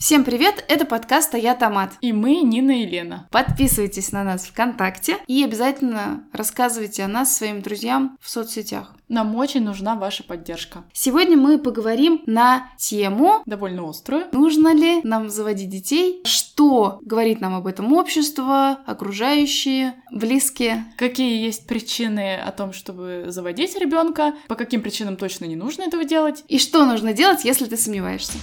Всем привет, это подкаст «А я Томат». И мы Нина и Лена. Подписывайтесь на нас ВКонтакте и обязательно рассказывайте о нас своим друзьям в соцсетях. Нам очень нужна ваша поддержка. Сегодня мы поговорим на тему Довольно острую. Нужно ли нам заводить детей? Что говорит нам об этом общество, окружающие, близкие? Какие есть причины о том, чтобы заводить ребенка? По каким причинам точно не нужно этого делать? И что нужно делать, если ты сомневаешься?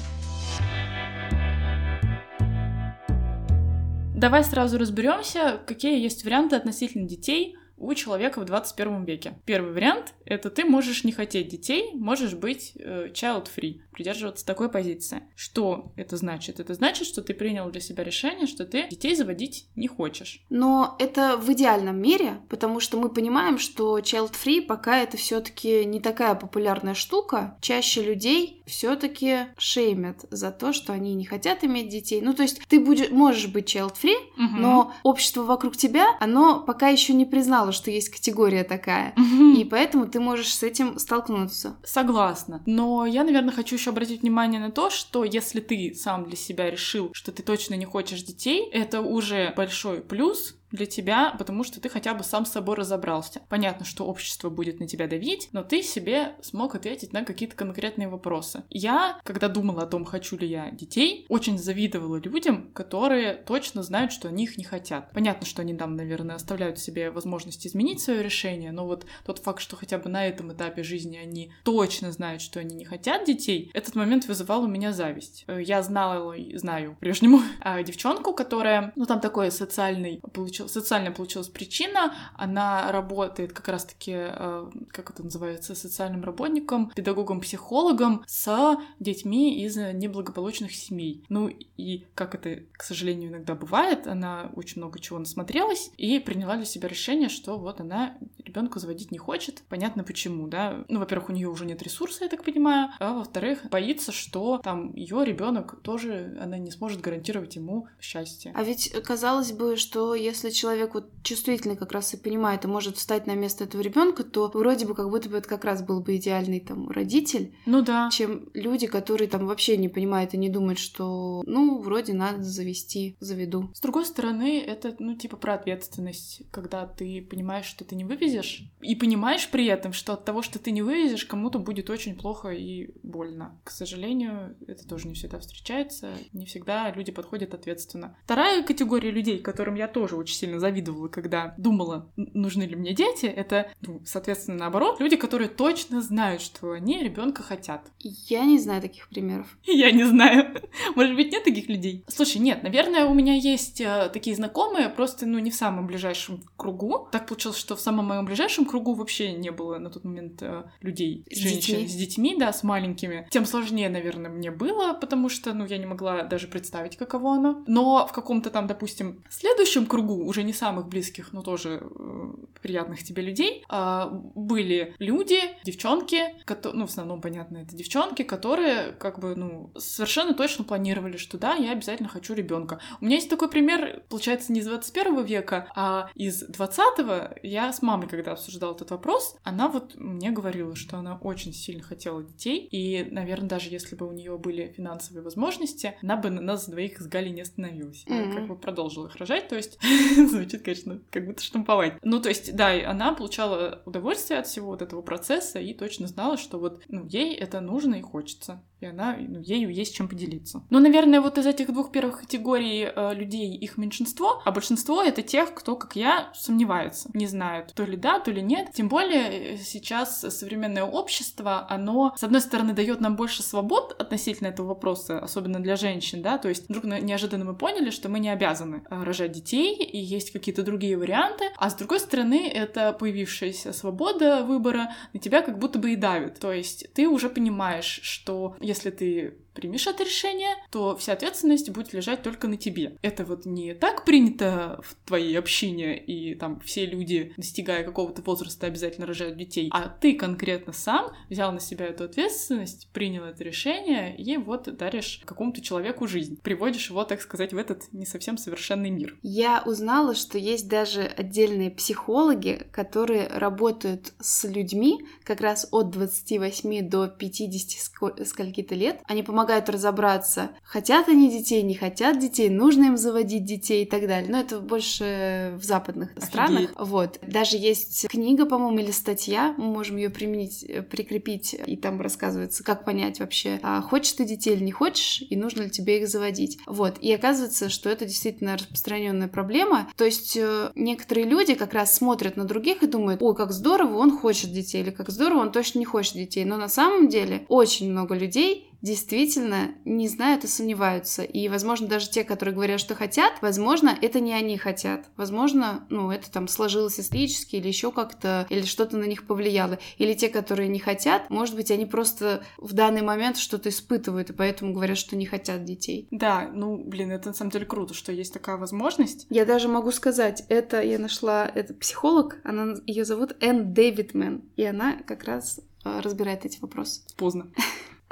Давай сразу разберемся, какие есть варианты относительно детей у человека в 21 веке. Первый вариант — это ты можешь не хотеть детей, можешь быть э, child-free, придерживаться такой позиции. Что это значит? Это значит, что ты принял для себя решение, что ты детей заводить не хочешь. Но это в идеальном мире, потому что мы понимаем, что child-free пока это все таки не такая популярная штука. Чаще людей все таки шеймят за то, что они не хотят иметь детей. Ну, то есть ты будешь, можешь быть child-free, Мгм. но общество вокруг тебя, оно пока еще не признало, что есть категория такая. Мгм. И поэтому ты можешь с этим столкнуться. Согласна. Но я, наверное, хочу еще обратить внимание на то, что если ты сам для себя решил, что ты точно не хочешь детей, это уже большой плюс для тебя, потому что ты хотя бы сам с собой разобрался. Понятно, что общество будет на тебя давить, но ты себе смог ответить на какие-то конкретные вопросы. Я, когда думала о том, хочу ли я детей, очень завидовала людям, которые точно знают, что они их не хотят. Понятно, что они там, наверное, оставляют себе возможность изменить свое решение, но вот тот факт, что хотя бы на этом этапе жизни они точно знают, что они не хотят детей, этот момент вызывал у меня зависть. Э, Я знала знаю по-прежнему а, девчонку, которая, ну там такой социальный, получил, социально получилась причина, она работает как раз-таки, э, как это называется, социальным работником, педагогом-психологом с детьми из неблагополучных семей. Ну и как это, к сожалению, иногда бывает, она очень много чего насмотрелась и приняла для себя решение, что вот она ребенка заводить не хочет. Понятно почему, да. Ну, во-первых, у нее уже нет ресурса, я так понимаю, а во-вторых, боится, что там ее ребенок тоже она не сможет гарантировать ему счастье. А ведь казалось бы, что если человек вот чувствительный как раз и понимает и может встать на место этого ребенка, то вроде бы как будто бы это как раз был бы идеальный там родитель, Ну да. чем люди, которые там вообще не понимают и не думают, что ну вроде надо завести, заведу. С другой стороны, это, ну, типа про ответственность, когда ты понимаешь, что ты не вывезешь, и понимаешь при этом, что от того, что ты не вывезешь, кому-то будет очень плохо и больно. К сожалению, это тоже не всегда встречается, не всегда люди подходят ответственно. Вторая категория людей, которым я тоже очень сильно завидовала, когда думала, нужны ли мне дети, это, ну, соответственно, наоборот, люди, которые точно знают, что они ребенка хотят. Я не знаю таких примеров. Я не знаю. Может быть, нет таких людей? Слушай, нет, наверное, у меня есть э, такие знакомые, просто, ну, не в самом ближайшем кругу. Так получилось, что в самом моем ближайшем кругу вообще не было на тот момент э, людей, С женщин детьми? с детьми, да, с маленькими. Тем сложнее, наверное, мне было, потому что, ну, я не могла даже представить, каково оно. Но в каком-то там, допустим, следующем кругу, уже не самых близких, но тоже э, приятных тебе людей, а, были люди, девчонки, кото- ну, в основном, понятно, это девчонки, которые, как бы, ну, совершенно точно планировали, что да, я обязательно хочу ребенка. У меня есть такой пример, получается, не из 21 века, а из 20-го. Я с мамой, когда обсуждала этот вопрос, она вот мне говорила, что она очень сильно хотела детей, и, наверное, даже если бы у нее были финансовые возможности, она бы на нас двоих с Галей не остановилась. Мгм. Как бы продолжила их рожать, то есть звучит, конечно, как будто штамповать. Ну, то есть, да, она получала удовольствие от всего вот этого процесса и точно знала, что вот, ну, ей это нужно и хочется. И она, ну, ею есть чем поделиться. Ну, наверное, вот из этих двух первых категорий э, людей их меньшинство, а большинство это тех, кто, как я, сомневается, не знают, то ли да, то ли нет. Тем более э, сейчас современное общество, оно, с одной стороны, дает нам больше свобод относительно этого вопроса, особенно для женщин, да, то есть вдруг неожиданно мы поняли, что мы не обязаны э, рожать детей, и есть какие-то другие варианты, а с другой стороны, это появившаяся свобода выбора на тебя как будто бы и давит. То есть ты уже понимаешь, что если ты примешь это решение, то вся ответственность будет лежать только на тебе. Это вот не так принято в твоей общине, и там все люди, достигая какого-то возраста, обязательно рожают детей, а ты конкретно сам взял на себя эту ответственность, принял это решение, и вот даришь какому-то человеку жизнь. Приводишь его, так сказать, в этот не совсем совершенный мир. Я узнала, что есть даже отдельные психологи, которые работают с людьми как раз от 28 до 50 ско- скольки-то лет. Они помогают помогают разобраться, хотят они детей, не хотят детей, нужно им заводить детей и так далее. Но это больше в западных Офигеть. странах. Вот. Даже есть книга, по-моему, или статья, мы можем ее применить, э, прикрепить, и там рассказывается, как понять вообще, а хочешь ты детей или не хочешь, и нужно ли тебе их заводить. Вот. И оказывается, что это действительно распространенная проблема. То есть э, некоторые люди как раз смотрят на других и думают, ой, как здорово, он хочет детей, или как здорово, он точно не хочет детей. Но на самом деле очень много людей действительно не знают и сомневаются. И, возможно, даже те, которые говорят, что хотят, возможно, это не они хотят. Возможно, ну, это там сложилось исторически или еще как-то, или что-то на них повлияло. Или те, которые не хотят, может быть, они просто в данный момент что-то испытывают, и поэтому говорят, что не хотят детей. Да, ну, блин, это на самом деле круто, что есть такая возможность. Я даже могу сказать, это я нашла, это психолог, она, ее зовут Энн Дэвидмен, и она как раз э, разбирает эти вопросы. Поздно.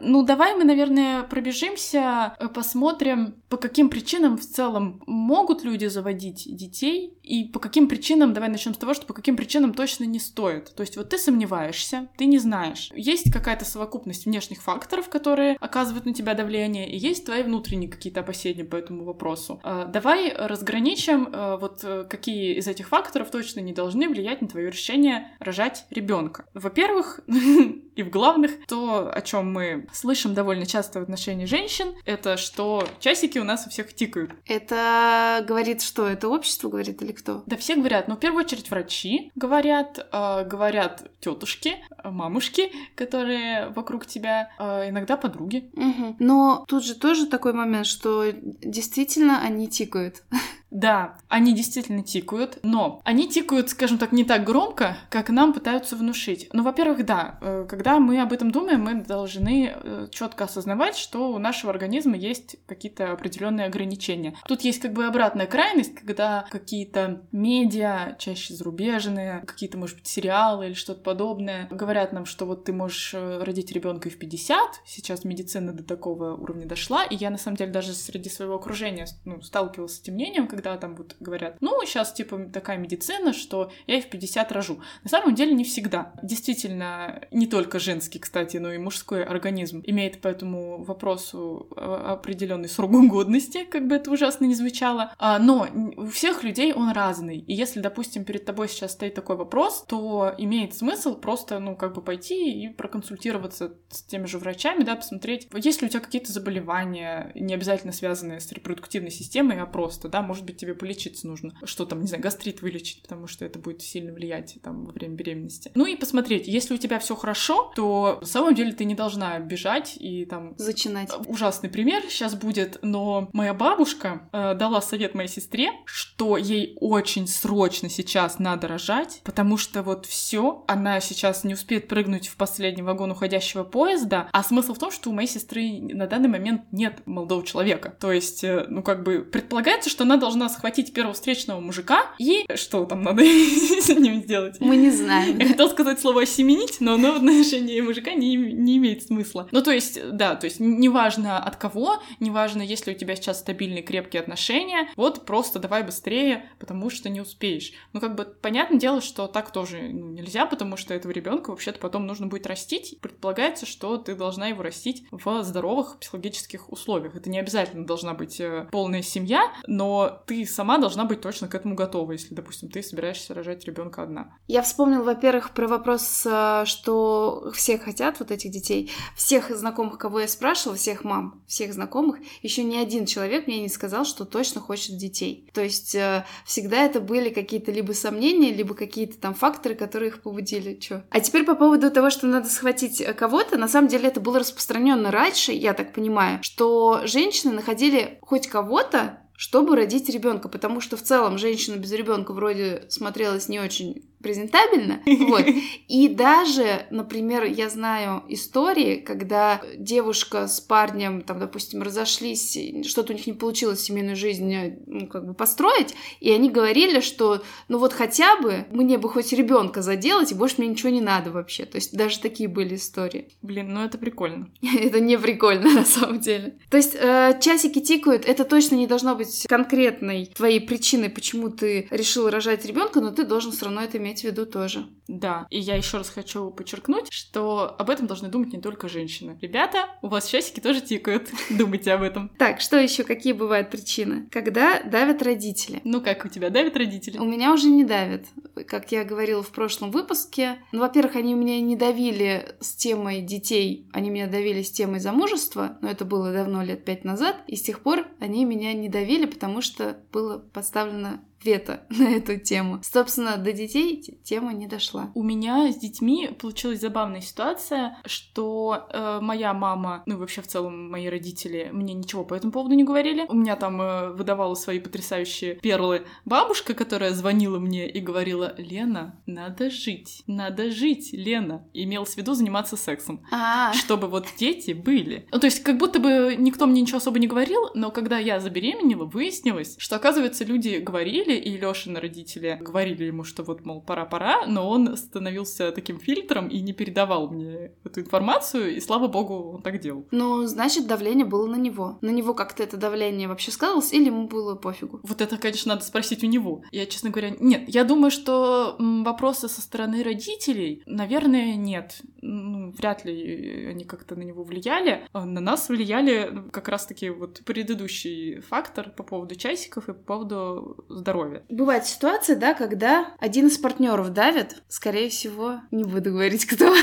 Ну, давай мы, наверное, пробежимся, э, посмотрим, по каким причинам в целом могут люди заводить детей, и по каким причинам, давай начнем с того, что по каким причинам точно не стоит. То есть вот ты сомневаешься, ты не знаешь. Есть какая-то совокупность внешних факторов, которые оказывают на тебя давление, и есть твои внутренние какие-то опасения по этому вопросу. Э, давай разграничим, э, вот какие из этих факторов точно не должны влиять на твое решение рожать ребенка. Во-первых, и в главных, то, о чем мы слышим довольно часто в отношении женщин, это что часики у нас у всех тикают. Это говорит что? Это общество говорит или кто? Да все говорят, но в первую очередь врачи говорят, э, говорят тетушки, мамушки, которые вокруг тебя, э, иногда подруги. Угу. Но тут же тоже такой момент, что действительно они тикают. Да, они действительно тикают, но они тикают, скажем так, не так громко, как нам пытаются внушить. Ну, во-первых, да, э, когда мы об этом думаем, мы должны э, четко осознавать, что у нашего организма есть какие-то определенные ограничения. Тут есть как бы обратная крайность, когда какие-то медиа, чаще зарубежные, какие-то, может быть, сериалы или что-то подобное, говорят нам, что вот ты можешь э, родить ребенка и в 50, сейчас медицина до такого уровня дошла, и я на самом деле даже среди своего окружения ну, сталкивалась с этим мнением, когда когда там вот говорят, ну, сейчас, типа, такая медицина, что я и в 50 рожу. На самом деле не всегда. Действительно, не только женский, кстати, но и мужской организм имеет по этому вопросу а, определенный срок годности, как бы это ужасно не звучало. А, но у всех людей он разный. И если, допустим, перед тобой сейчас стоит такой вопрос, то имеет смысл просто, ну, как бы пойти и проконсультироваться с теми же врачами, да, посмотреть, есть ли у тебя какие-то заболевания, не обязательно связанные с репродуктивной системой, а просто, да, может быть, быть, тебе полечиться нужно. Что там, не знаю, гастрит вылечить, потому что это будет сильно влиять там во время беременности. Ну и посмотреть, если у тебя все хорошо, то на самом деле ты не должна бежать и там... Зачинать. Ужасный пример сейчас будет, но моя бабушка э, дала совет моей сестре, что ей очень срочно сейчас надо рожать, потому что вот все, она сейчас не успеет прыгнуть в последний вагон уходящего поезда, а смысл в том, что у моей сестры на данный момент нет молодого человека. То есть, э, ну как бы предполагается, что она должна должна схватить первого встречного мужика и что там надо с ним сделать? Мы не знаем. Я хотела сказать слово «осеменить», но оно в отношении мужика не, не имеет смысла. Ну, то есть, да, то есть неважно от кого, неважно, есть ли у тебя сейчас стабильные крепкие отношения, вот просто давай быстрее, потому что не успеешь. Ну, как бы, понятное дело, что так тоже ну, нельзя, потому что этого ребенка вообще-то потом нужно будет растить. Предполагается, что ты должна его растить в здоровых психологических условиях. Это не обязательно должна быть э, полная семья, но ты сама должна быть точно к этому готова, если, допустим, ты собираешься рожать ребенка одна. Я вспомнила, во-первых, про вопрос, э, что все хотят вот этих детей. Всех знакомых, кого я спрашивала, всех мам, всех знакомых, еще ни один человек мне не сказал, что точно хочет детей. То есть э, всегда это были какие-то либо сомнения, либо какие-то там факторы, которые их побудили. Чё? А теперь по поводу того, что надо схватить э, кого-то, на самом деле это было распространено раньше, я так понимаю, что женщины находили хоть кого-то, чтобы родить ребенка, потому что в целом женщина без ребенка вроде смотрелась не очень презентабельно. Вот. И даже, например, я знаю истории, когда девушка с парнем, там, допустим, разошлись, что-то у них не получилось семейную жизнь ну, как бы построить, и они говорили, что ну вот хотя бы мне бы хоть ребенка заделать, и больше мне ничего не надо вообще. То есть даже такие были истории. Блин, ну это прикольно. это не прикольно на самом деле. То есть э, часики тикают, это точно не должно быть конкретной твоей причиной, почему ты решил рожать ребенка, но ты должен все равно это иметь иметь в виду тоже. Да, и я еще раз хочу подчеркнуть, что об этом должны думать не только женщины. Ребята, у вас часики тоже тикают. Думайте об этом. Так, что еще? Какие бывают причины? Когда давят родители. Ну как у тебя давят родители? У меня уже не давят. Как я говорила в прошлом выпуске, ну, во-первых, они меня не давили с темой детей, они меня давили с темой замужества, но это было давно, лет пять назад, и с тех пор они меня не давили, потому что было поставлено вето на эту тему. Собственно, до детей тема не дошла. У меня с детьми получилась забавная ситуация, что э, моя мама, ну и вообще в целом мои родители мне ничего по этому поводу не говорили. У меня там э, выдавала свои потрясающие перлы бабушка, которая звонила мне и говорила, Лена, надо жить, надо жить, Лена. Имелось в виду заниматься сексом. А-а-а. Чтобы вот дети были. Ну, то есть как будто бы никто мне ничего особо не говорил, но когда я забеременела, выяснилось, что, оказывается, люди говорили, и Лёшины родители говорили ему, что вот, мол, пора-пора, но он становился таким фильтром и не передавал мне эту информацию, и слава богу, он так делал. Ну, значит, давление было на него. На него как-то это давление вообще сказалось, или ему было пофигу? Вот это, конечно, надо спросить у него. Я, честно говоря, нет. Я думаю, что вопросы со стороны родителей, наверное, нет. Ну, вряд ли они как-то на него влияли. А на нас влияли как раз-таки вот предыдущий фактор по поводу часиков и по поводу здоровья здоровья. Бывает ситуация, да, когда один из партнеров давит, скорее всего, не буду говорить, кто.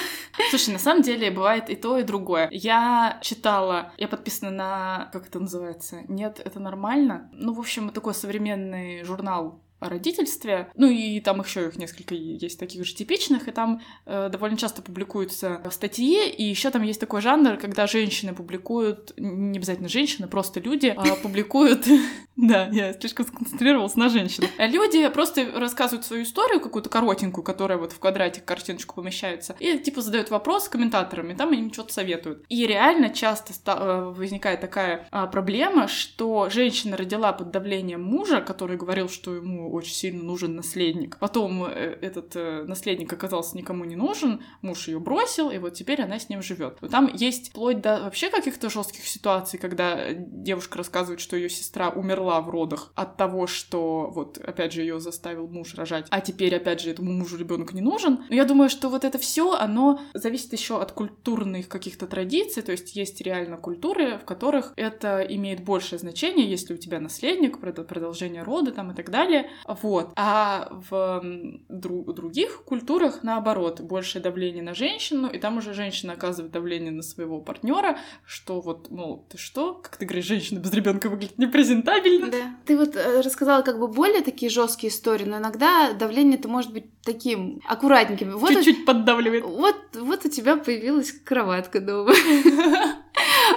Слушай, на самом деле бывает и то, и другое. Я читала, я подписана на, как это называется, нет, это нормально. Ну, в общем, такой современный журнал о родительстве. Ну и там еще их несколько есть таких же типичных, и там э, довольно часто публикуются статьи, и еще там есть такой жанр, когда женщины публикуют, не обязательно женщины, просто люди э, публикуют Да, я слишком сконцентрировалась на женщинах. Люди просто рассказывают свою историю, какую-то коротенькую, которая вот в квадратик картиночку помещается, и типа задают вопрос комментаторам, и там им что-то советуют. И реально часто э, возникает такая а, проблема, что женщина родила под давлением мужа, который говорил, что ему очень сильно нужен наследник. Потом э, этот э, наследник оказался никому не нужен, муж ее бросил, и вот теперь она с ним живет. Там есть вплоть до вообще каких-то жестких ситуаций, когда девушка рассказывает, что ее сестра умерла в родах от того, что вот опять же ее заставил муж рожать, а теперь опять же этому мужу ребенок не нужен. Но я думаю, что вот это все, оно зависит еще от культурных каких-то традиций, то есть есть реально культуры, в которых это имеет большее значение, если у тебя наследник, продолжение рода там и так далее. Вот. А в дру- других культурах наоборот, большее давление на женщину, и там уже женщина оказывает давление на своего партнера, что вот, мол, ты что, как ты говоришь, женщина без ребенка выглядит непрезентабельно, да. Ты вот э, рассказала как бы более такие жесткие истории, но иногда давление это может быть таким аккуратненьким. Вот Чуть-чуть у... поддавливает. Вот, вот у тебя появилась кроватка дома.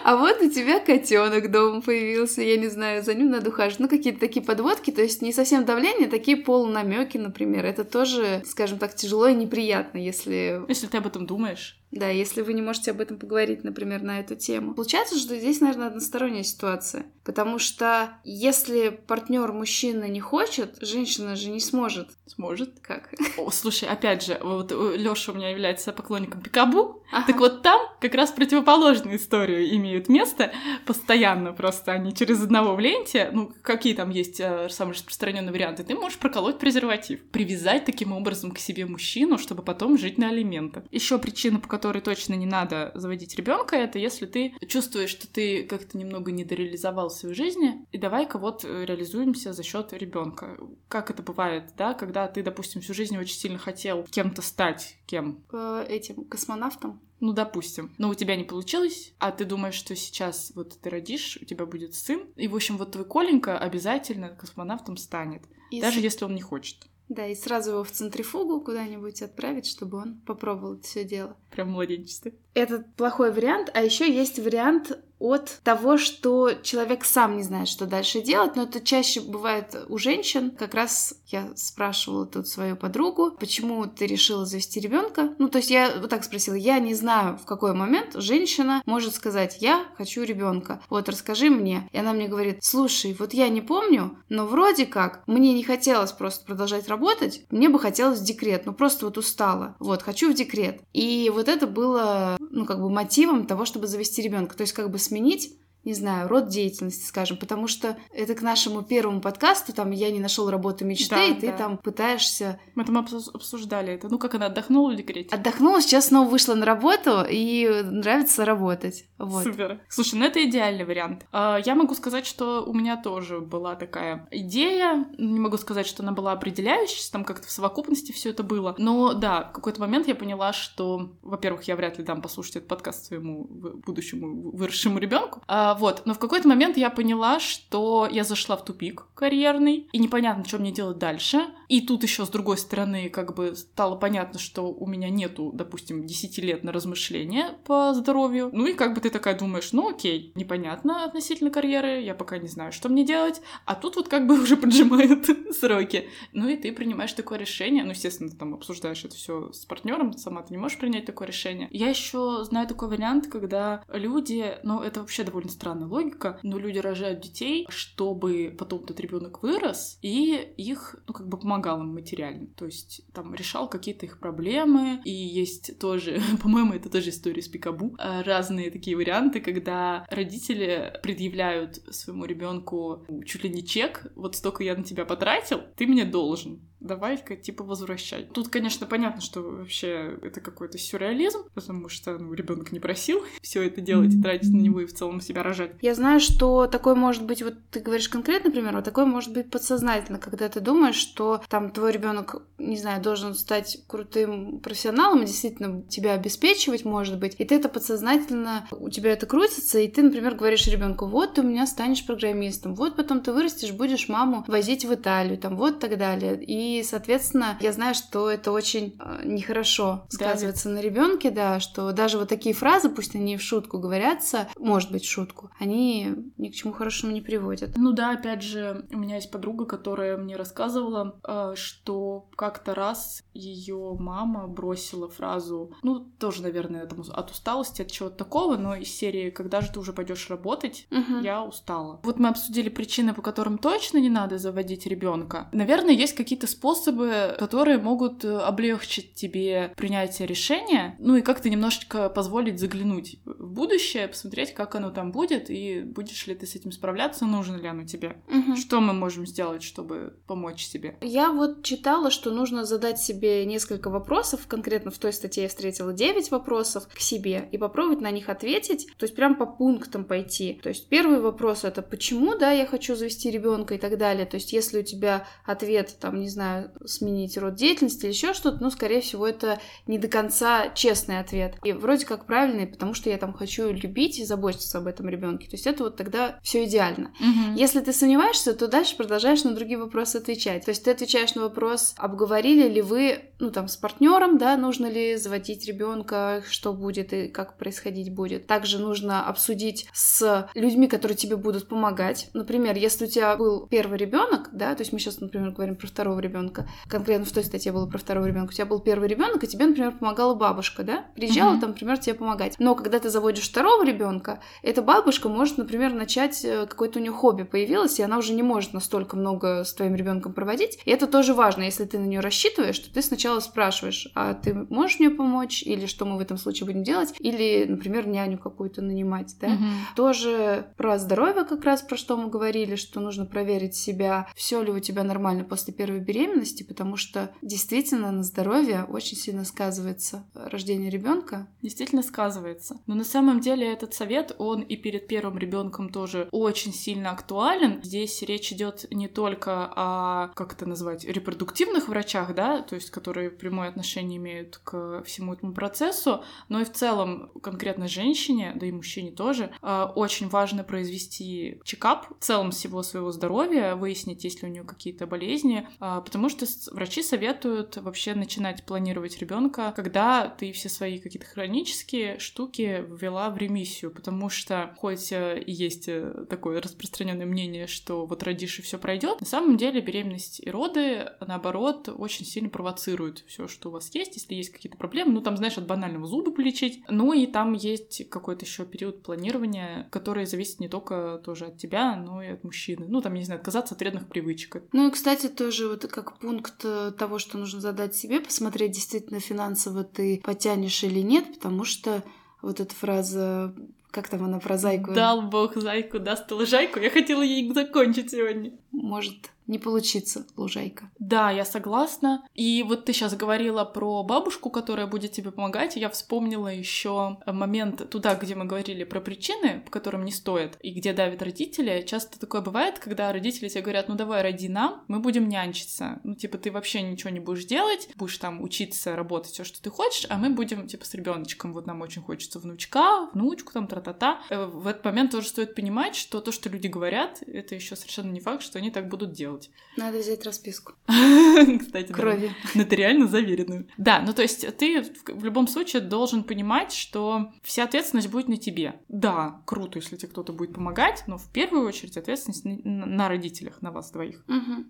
А вот у тебя котенок дома появился, я не знаю, за ним надо ухаживать. Ну, какие-то такие подводки, то есть не совсем давление, такие полунамеки, например. Это тоже, скажем так, тяжело и неприятно, если... Если ты об этом думаешь. Да, если вы не можете об этом поговорить, например, на эту тему. Получается, что здесь, наверное, односторонняя ситуация. Потому что если партнер мужчина не хочет, женщина же не сможет. Сможет? Как? О, слушай, опять же, вот Лёша у меня является поклонником Пикабу. Ага. Так вот там как раз противоположную историю имеют место постоянно просто. Они через одного в ленте, ну, какие там есть э, самые распространенные варианты, ты можешь проколоть презерватив. Привязать таким образом к себе мужчину, чтобы потом жить на алиментах. Еще причина, по которой которой точно не надо заводить ребенка, это если ты чувствуешь, что ты как-то немного недореализовал свою жизнь, и давай-ка вот э, реализуемся за счет ребенка. Как это бывает, да, когда ты, допустим, всю жизнь очень сильно хотел кем-то стать, кем? Этим космонавтом. Ну, допустим. Но у тебя не получилось, а ты думаешь, что сейчас вот ты родишь, у тебя будет сын, и, в общем, вот твой Коленька обязательно космонавтом станет, и даже с... если он не хочет. Да, и сразу его в центрифугу куда-нибудь отправить, чтобы он попробовал это все дело. Прям в младенчестве. Это плохой вариант, а еще есть вариант от того, что человек сам не знает, что дальше делать, но это чаще бывает у женщин. Как раз я спрашивала тут свою подругу, почему ты решила завести ребенка. Ну, то есть я вот так спросила, я не знаю, в какой момент женщина может сказать, я хочу ребенка. Вот расскажи мне. И она мне говорит, слушай, вот я не помню, но вроде как мне не хотелось просто продолжать работать, мне бы хотелось в декрет, ну просто вот устала. Вот, хочу в декрет. И вот это было, ну, как бы мотивом того, чтобы завести ребенка. То есть как бы сменить не знаю, род деятельности, скажем, потому что это к нашему первому подкасту, там я не нашел работу мечты, да, и ты да. там пытаешься. Мы там обсуждали это. Ну, как она отдохнула в декрете? Отдохнула, сейчас снова вышла на работу и нравится работать. Вот. Супер. Слушай, ну это идеальный вариант. А, я могу сказать, что у меня тоже была такая идея. Не могу сказать, что она была определяющей, там как-то в совокупности все это было. Но да, в какой-то момент я поняла, что, во-первых, я вряд ли дам послушать этот подкаст своему будущему выросшему ребенку. А, вот. Но в какой-то момент я поняла, что я зашла в тупик карьерный, и непонятно, что мне делать дальше. И тут еще с другой стороны, как бы стало понятно, что у меня нету, допустим, 10 лет на размышления по здоровью. Ну и как бы ты такая думаешь, ну окей, непонятно относительно карьеры, я пока не знаю, что мне делать. А тут вот как бы уже поджимают сроки. Ну и ты принимаешь такое решение. Ну, естественно, ты там обсуждаешь это все с партнером, сама ты не можешь принять такое решение. Я еще знаю такой вариант, когда люди, ну это вообще довольно странная логика, но люди рожают детей, чтобы потом этот ребенок вырос, и их, ну, как бы помогал им материально. То есть там решал какие-то их проблемы. И есть тоже, по-моему, это тоже история с Пикабу, а, разные такие варианты, когда родители предъявляют своему ребенку чуть ли не чек, вот столько я на тебя потратил, ты мне должен давай-ка, типа, возвращать. Тут, конечно, понятно, что вообще это какой-то сюрреализм, потому что, ну, ребенок не просил все это делать и тратить на него и в целом себя рожать. Я знаю, что такое может быть, вот ты говоришь конкретно, например, вот такое может быть подсознательно, когда ты думаешь, что там твой ребенок, не знаю, должен стать крутым профессионалом и действительно тебя обеспечивать, может быть, и ты это подсознательно, у тебя это крутится, и ты, например, говоришь ребенку, вот ты у меня станешь программистом, вот потом ты вырастешь, будешь маму возить в Италию, там, вот так далее. И и, соответственно, я знаю, что это очень э, нехорошо сказывается да, на ребенке, да, что даже вот такие фразы, пусть они в шутку говорятся, может быть, в шутку, они ни к чему хорошему не приводят. Ну да, опять же, у меня есть подруга, которая мне рассказывала, э, что как-то раз ее мама бросила фразу, ну, тоже, наверное, там, от усталости, от чего-то такого, но из серии «Когда же ты уже пойдешь работать?» угу. Я устала. Вот мы обсудили причины, по которым точно не надо заводить ребенка. Наверное, есть какие-то способы способы, которые могут э, облегчить тебе принятие решения, ну и как-то немножечко позволить заглянуть в будущее, посмотреть, как оно там будет, и будешь ли ты с этим справляться, нужно ли оно тебе. Угу. Что мы можем сделать, чтобы помочь себе? Я вот читала, что нужно задать себе несколько вопросов, конкретно в той статье я встретила 9 вопросов к себе, и попробовать на них ответить, то есть прям по пунктам пойти. То есть первый вопрос это почему, да, я хочу завести ребенка и так далее. То есть если у тебя ответ, там, не знаю, сменить род деятельности или еще что-то, ну, скорее всего, это не до конца честный ответ. И вроде как правильный, потому что я там хочу любить и заботиться об этом ребенке. То есть это вот тогда все идеально. Угу. Если ты сомневаешься, то дальше продолжаешь на другие вопросы отвечать. То есть ты отвечаешь на вопрос, обговорили ли вы, ну, там, с партнером, да, нужно ли заводить ребенка, что будет и как происходить будет. Также нужно обсудить с людьми, которые тебе будут помогать. Например, если у тебя был первый ребенок, да, то есть мы сейчас, например, говорим про второго ребенка, ребенка. Конкретно в той статье было про второго ребенка. У тебя был первый ребенок, и тебе, например, помогала бабушка, да? Приезжала, uh-huh. там, например, тебе помогать. Но когда ты заводишь второго ребенка, эта бабушка может, например, начать э, какое-то у нее хобби появилось, и она уже не может настолько много с твоим ребенком проводить. И это тоже важно, если ты на нее рассчитываешь, что ты сначала спрашиваешь, а ты можешь мне помочь, или что мы в этом случае будем делать, или, например, няню какую-то нанимать, да? Uh-huh. Тоже про здоровье как раз, про что мы говорили, что нужно проверить себя, все ли у тебя нормально после первой беременности, беременности, потому что действительно на здоровье очень сильно сказывается рождение ребенка. Действительно сказывается. Но на самом деле этот совет, он и перед первым ребенком тоже очень сильно актуален. Здесь речь идет не только о, как это назвать, репродуктивных врачах, да, то есть которые прямое отношение имеют к всему этому процессу, но и в целом конкретно женщине, да и мужчине тоже, а, очень важно произвести чекап в целом всего своего здоровья, выяснить, есть ли у нее какие-то болезни, а, потому Потому что врачи советуют вообще начинать планировать ребенка, когда ты все свои какие-то хронические штуки ввела в ремиссию, потому что хоть э, и есть э, такое распространенное мнение, что вот родишь и все пройдет, на самом деле беременность и роды, наоборот, очень сильно провоцируют все, что у вас есть, если есть какие-то проблемы, ну там, знаешь, от банального зуба полечить, ну и там есть какой-то еще период планирования, который зависит не только тоже от тебя, но и от мужчины. Ну, там, не знаю, отказаться от вредных привычек. Ну и, кстати, тоже вот как пункт э, того, что нужно задать себе, посмотреть, действительно финансово ты потянешь или нет, потому что вот эта фраза как там она про зайку? Дал бог зайку, даст лужайку. Я хотела ей закончить сегодня. Может, не получится, лужайка. Да, я согласна. И вот ты сейчас говорила про бабушку, которая будет тебе помогать. Я вспомнила еще момент туда, где мы говорили про причины, по которым не стоит, и где давят родители. Часто такое бывает, когда родители тебе говорят, ну давай роди нам, мы будем нянчиться. Ну, типа, ты вообще ничего не будешь делать, будешь там учиться, работать, все, что ты хочешь, а мы будем, типа, с ребеночком. Вот нам очень хочется внучка, внучку, там, тра-та-та. Э, в этот момент тоже стоит понимать, что то, что люди говорят, это еще совершенно не факт, что они так будут делать делать. Надо взять расписку. Кстати, Крови. Нотариально заверенную. Да, ну то есть ты в любом случае должен понимать, что вся ответственность будет на тебе. Да, круто, если тебе кто-то будет помогать, но в первую очередь ответственность на родителях, на вас двоих.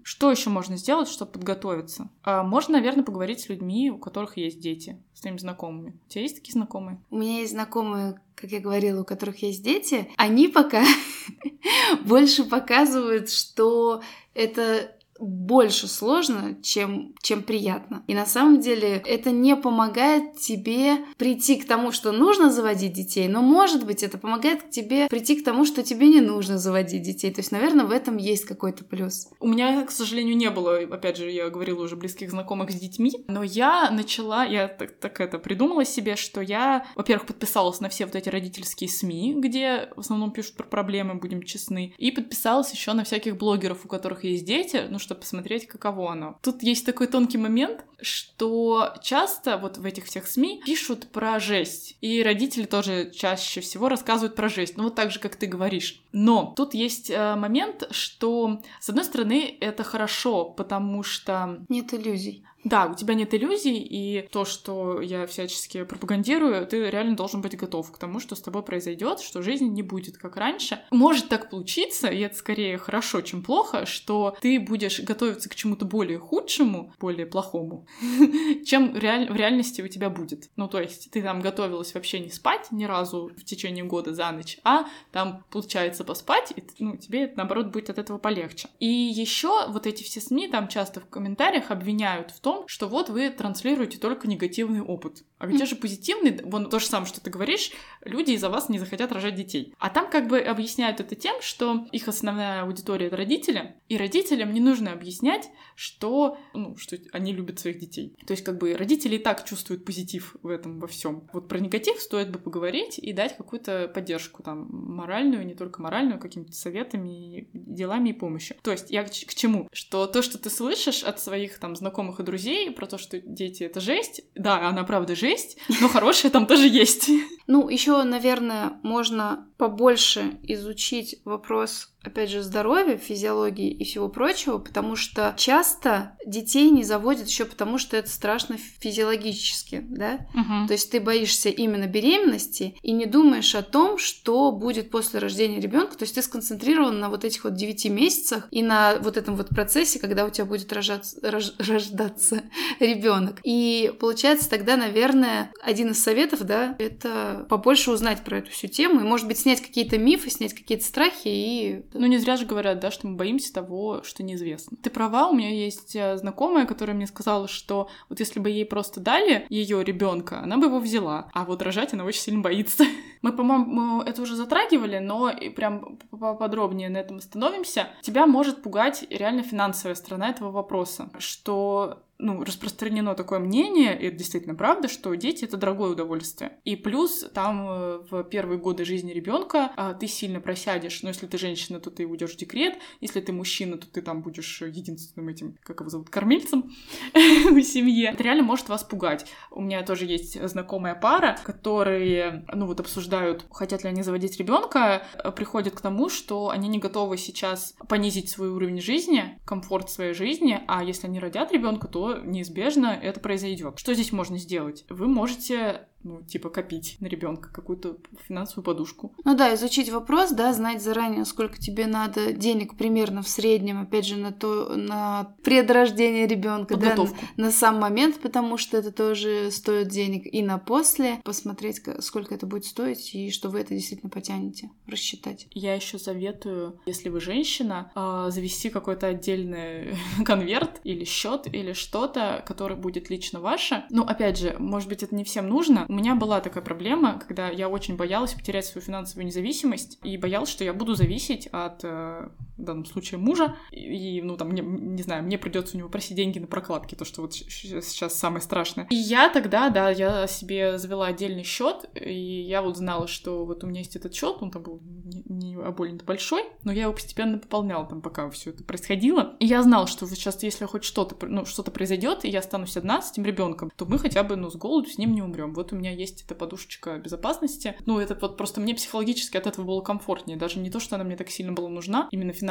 Что еще можно сделать, чтобы подготовиться? А, можно, наверное, поговорить с людьми, у которых есть дети, с твоими знакомыми. У тебя есть такие знакомые? У меня есть знакомые, как я говорила, у которых есть дети, они пока больше показывают, что это больше сложно, чем, чем приятно. И на самом деле это не помогает тебе прийти к тому, что нужно заводить детей, но, может быть, это помогает тебе прийти к тому, что тебе не нужно заводить детей. То есть, наверное, в этом есть какой-то плюс. У меня, к сожалению, не было, опять же, я говорила уже, близких знакомых с детьми, но я начала, я так, так это придумала себе, что я, во-первых, подписалась на все вот эти родительские СМИ, где в основном пишут про проблемы, будем честны, и подписалась еще на всяких блогеров, у которых есть дети, ну, чтобы посмотреть, каково оно. Тут есть такой тонкий момент, что часто вот в этих всех СМИ пишут про жесть. И родители тоже чаще всего рассказывают про жесть. Ну вот так же, как ты говоришь. Но тут есть э, момент, что, с одной стороны, это хорошо, потому что... Нет иллюзий. Да, у тебя нет иллюзий, и то, что я всячески пропагандирую, ты реально должен быть готов к тому, что с тобой произойдет, что жизнь не будет как раньше. Может так получиться, и это скорее хорошо, чем плохо, что ты будешь готовиться к чему-то более худшему, более плохому, чем в реальности у тебя будет. Ну, то есть ты там готовилась вообще не спать ни разу в течение года за ночь, а там получается поспать, и ну, тебе, наоборот, будет от этого полегче. И еще вот эти все СМИ там часто в комментариях обвиняют в том, том, что вот вы транслируете только негативный опыт. А где же позитивный? Вон то же самое, что ты говоришь, люди из-за вас не захотят рожать детей. А там как бы объясняют это тем, что их основная аудитория — это родители, и родителям не нужно объяснять, что, ну, что они любят своих детей. То есть как бы родители и так чувствуют позитив в этом во всем. Вот про негатив стоит бы поговорить и дать какую-то поддержку там моральную, не только моральную, какими-то советами, делами и помощью. То есть я к, к чему? Что то, что ты слышишь от своих там знакомых и друзей, друзей про то, что дети это жесть. Да, она правда жесть, но хорошая там тоже есть. Ну, еще, наверное, можно побольше изучить вопрос опять же, здоровья, физиологии и всего прочего, потому что часто детей не заводят еще потому, что это страшно физиологически, да? Угу. То есть ты боишься именно беременности и не думаешь о том, что будет после рождения ребенка. То есть ты сконцентрирован на вот этих вот 9 месяцах и на вот этом вот процессе, когда у тебя будет рожаться, рож, рождаться ребенок. И получается тогда, наверное, один из советов, да, это побольше узнать про эту всю тему и, может быть, снять какие-то мифы, снять какие-то страхи и ну, не зря же говорят, да, что мы боимся того, что неизвестно. Ты права, у меня есть э, знакомая, которая мне сказала, что вот если бы ей просто дали ее ребенка, она бы его взяла, а вот рожать она очень сильно боится. Мы, по-моему, это уже затрагивали, но прям поподробнее на этом остановимся. Тебя может пугать реально финансовая сторона этого вопроса, что ну, распространено такое мнение, и это действительно правда, что дети это дорогое удовольствие. И плюс там э, в первые годы жизни ребенка а, ты сильно просядешь. Но если ты женщина, то ты уйдешь в декрет. Если ты мужчина, то ты там будешь единственным этим, как его зовут, кормильцем в семье. Это реально может вас пугать. У меня тоже есть знакомая пара, которые, ну вот обсуждают, хотят ли они заводить ребенка, э, приходят к тому, что они не готовы сейчас понизить свой уровень жизни, комфорт своей жизни, а если они родят ребенка, то неизбежно это произойдет. Что здесь можно сделать? Вы можете ну, типа, копить на ребенка какую-то финансовую подушку. Ну да, изучить вопрос, да, знать заранее, сколько тебе надо денег примерно в среднем, опять же, на то, на предрождение ребенка, да, на, на сам момент, потому что это тоже стоит денег, и на после посмотреть, сколько это будет стоить, и что вы это действительно потянете, рассчитать. Я еще советую, если вы женщина, а, завести какой-то отдельный конверт или счет или что-то, который будет лично ваше. Ну, опять же, может быть, это не всем нужно меня была такая проблема, когда я очень боялась потерять свою финансовую независимость и боялась, что я буду зависеть от, э, в данном случае, мужа. И, ну, там, мне, не знаю, мне придется у него просить деньги на прокладки, то, что вот сейчас самое страшное. И я тогда, да, я себе завела отдельный счет, и я вот знала, что вот у меня есть этот счет, он там был не, не больно большой, но я его постепенно пополняла там, пока все это происходило. И я знала, что вот сейчас, если хоть что-то, ну, что-то произойдет, и я останусь одна с этим ребенком, то мы хотя бы, ну, с голоду с ним не умрем. Вот у меня есть эта подушечка безопасности. Ну, это вот просто мне психологически от этого было комфортнее. Даже не то, что она мне так сильно была нужна, именно финансово,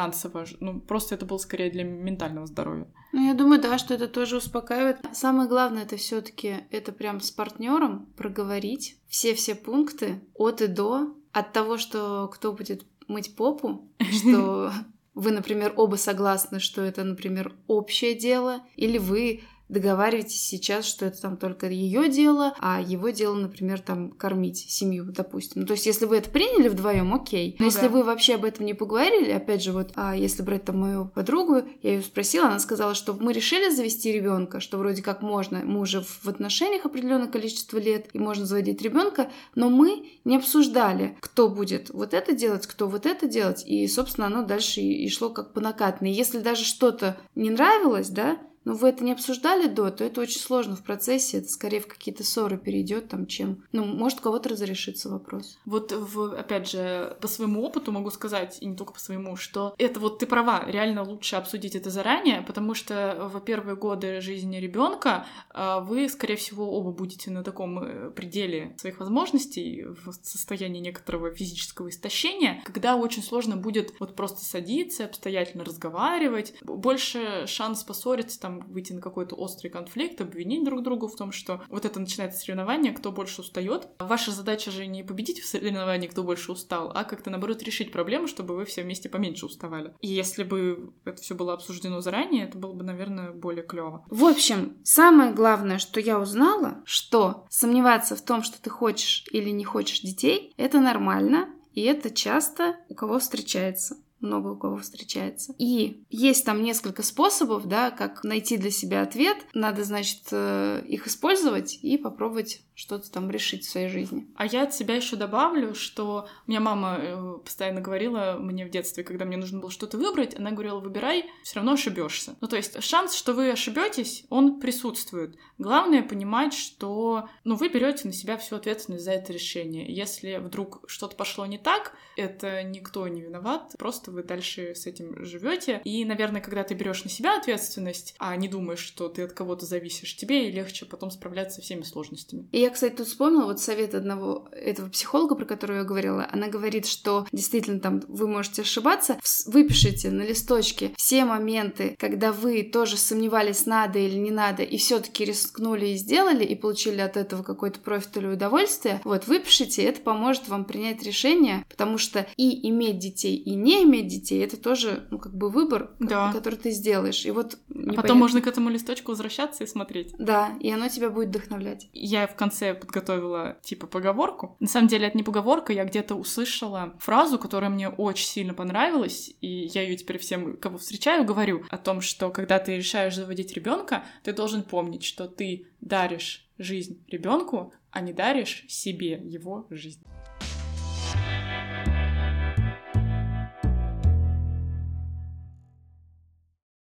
ну, просто это было скорее для ментального здоровья. Ну, я думаю, да, что это тоже успокаивает. Самое главное, это все таки это прям с партнером проговорить все-все пункты от и до, от того, что кто будет мыть попу, что вы, например, оба согласны, что это, например, общее дело, или вы договариваетесь сейчас, что это там только ее дело, а его дело, например, там кормить семью, допустим. Ну, то есть, если вы это приняли вдвоем, окей. Но ну, если да. вы вообще об этом не поговорили, опять же, вот, а если брать там мою подругу, я ее спросила, она сказала, что мы решили завести ребенка, что вроде как можно, мы уже в отношениях определенное количество лет, и можно заводить ребенка, но мы не обсуждали, кто будет вот это делать, кто вот это делать, и, собственно, оно дальше и, и шло как по накатной. Если даже что-то не нравилось, да, но вы это не обсуждали до, то это очень сложно в процессе, это скорее в какие-то ссоры перейдет, там, чем... Ну, может, у кого-то разрешится вопрос. Вот, в, опять же, по своему опыту могу сказать, и не только по своему, что это вот ты права, реально лучше обсудить это заранее, потому что в первые годы жизни ребенка а, вы, скорее всего, оба будете на таком э, пределе своих возможностей, в состоянии некоторого физического истощения, когда очень сложно будет вот просто садиться, обстоятельно разговаривать, больше шанс поссориться там выйти на какой-то острый конфликт, обвинить друг друга в том, что вот это начинается соревнование, кто больше устает. Ваша задача же не победить в соревновании, кто больше устал, а как-то, наоборот, решить проблему, чтобы вы все вместе поменьше уставали. И если бы это все было обсуждено заранее, это было бы, наверное, более клево. В общем, самое главное, что я узнала, что сомневаться в том, что ты хочешь или не хочешь детей, это нормально, и это часто у кого встречается много у кого встречается. И есть там несколько способов, да, как найти для себя ответ. Надо, значит, э, их использовать и попробовать что-то там решить в своей жизни. А я от себя еще добавлю, что у меня мама э, постоянно говорила мне в детстве, когда мне нужно было что-то выбрать, она говорила, выбирай, все равно ошибешься. Ну, то есть шанс, что вы ошибетесь, он присутствует. Главное понимать, что ну, вы берете на себя всю ответственность за это решение. Если вдруг что-то пошло не так, это никто не виноват, просто вы дальше с этим живете. И, наверное, когда ты берешь на себя ответственность, а не думаешь, что ты от кого-то зависишь, тебе легче потом справляться со всеми сложностями. И я, кстати, тут вспомнила вот совет одного этого психолога, про которого я говорила. Она говорит, что действительно там вы можете ошибаться. Выпишите на листочке все моменты, когда вы тоже сомневались, надо или не надо, и все-таки рискнули и сделали, и получили от этого какой-то профит или удовольствие. Вот, выпишите, это поможет вам принять решение, потому что и иметь детей, и не иметь детей, это тоже, ну, как бы выбор, да. который ты сделаешь. И вот... А потом можно к этому листочку возвращаться и смотреть. Да, и оно тебя будет вдохновлять. Я в конце подготовила типа поговорку. На самом деле это не поговорка, я где-то услышала фразу, которая мне очень сильно понравилась, и я ее теперь всем, кого встречаю, говорю о том, что когда ты решаешь заводить ребенка, ты должен помнить, что ты даришь жизнь ребенку, а не даришь себе его жизнь.